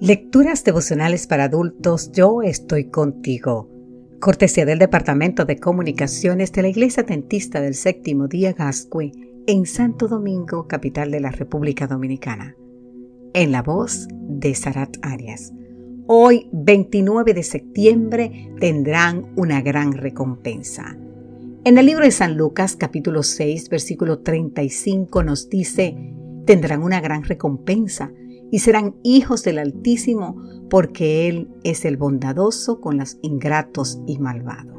Lecturas devocionales para adultos, yo estoy contigo. Cortesía del Departamento de Comunicaciones de la Iglesia Dentista del Séptimo Día Gascue en Santo Domingo, capital de la República Dominicana. En la voz de Sarat Arias. Hoy, 29 de septiembre, tendrán una gran recompensa. En el libro de San Lucas, capítulo 6, versículo 35, nos dice, tendrán una gran recompensa y serán hijos del Altísimo, porque Él es el bondadoso con los ingratos y malvados.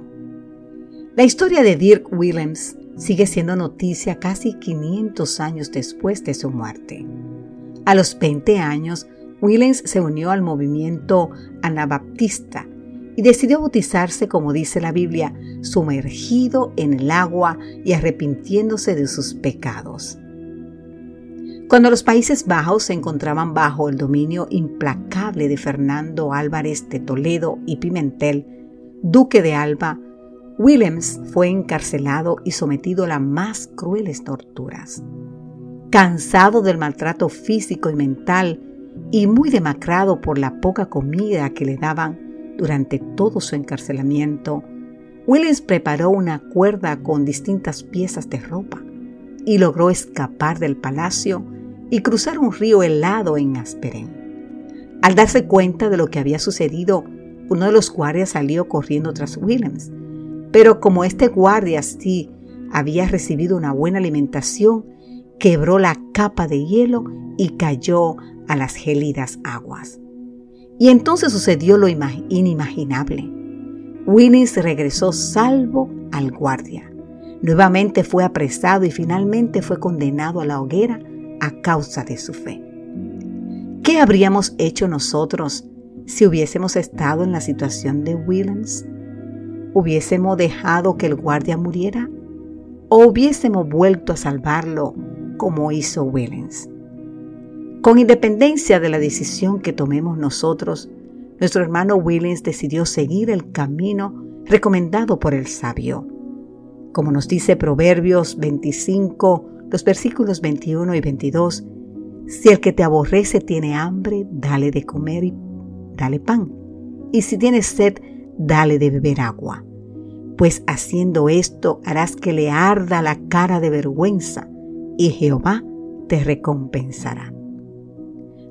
La historia de Dirk Willems sigue siendo noticia casi 500 años después de su muerte. A los 20 años, Willems se unió al movimiento anabaptista y decidió bautizarse, como dice la Biblia, sumergido en el agua y arrepintiéndose de sus pecados. Cuando los Países Bajos se encontraban bajo el dominio implacable de Fernando Álvarez de Toledo y Pimentel, duque de Alba, Willems fue encarcelado y sometido a las más crueles torturas. Cansado del maltrato físico y mental y muy demacrado por la poca comida que le daban durante todo su encarcelamiento, Willems preparó una cuerda con distintas piezas de ropa y logró escapar del palacio y cruzar un río helado en Asperen. Al darse cuenta de lo que había sucedido, uno de los guardias salió corriendo tras Williams. Pero como este guardia sí había recibido una buena alimentación, quebró la capa de hielo y cayó a las gélidas aguas. Y entonces sucedió lo inimaginable. Williams regresó salvo al guardia. Nuevamente fue apresado y finalmente fue condenado a la hoguera a causa de su fe. ¿Qué habríamos hecho nosotros si hubiésemos estado en la situación de Williams? ¿Hubiésemos dejado que el guardia muriera? ¿O hubiésemos vuelto a salvarlo como hizo Williams? Con independencia de la decisión que tomemos nosotros, nuestro hermano Williams decidió seguir el camino recomendado por el sabio. Como nos dice Proverbios 25, los versículos 21 y 22, si el que te aborrece tiene hambre, dale de comer y dale pan. Y si tienes sed, dale de beber agua. Pues haciendo esto harás que le arda la cara de vergüenza y Jehová te recompensará.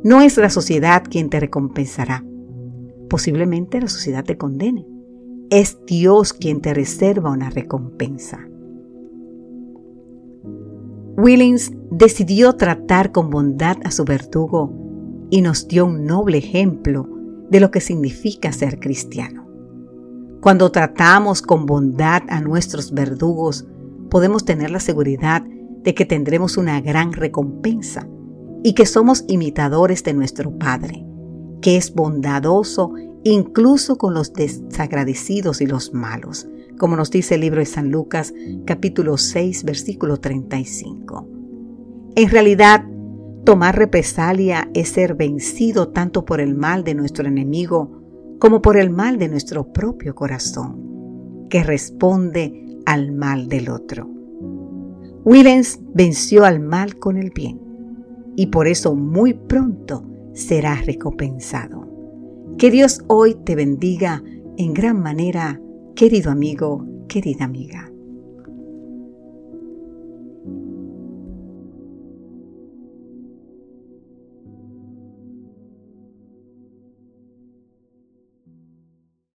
No es la sociedad quien te recompensará. Posiblemente la sociedad te condene. Es Dios quien te reserva una recompensa. Willings decidió tratar con bondad a su verdugo y nos dio un noble ejemplo de lo que significa ser cristiano. Cuando tratamos con bondad a nuestros verdugos, podemos tener la seguridad de que tendremos una gran recompensa y que somos imitadores de nuestro Padre, que es bondadoso incluso con los desagradecidos y los malos, como nos dice el libro de San Lucas capítulo 6 versículo 35. En realidad, tomar represalia es ser vencido tanto por el mal de nuestro enemigo como por el mal de nuestro propio corazón, que responde al mal del otro. Willens venció al mal con el bien y por eso muy pronto será recompensado. Que Dios hoy te bendiga en gran manera Querido amigo, querida amiga.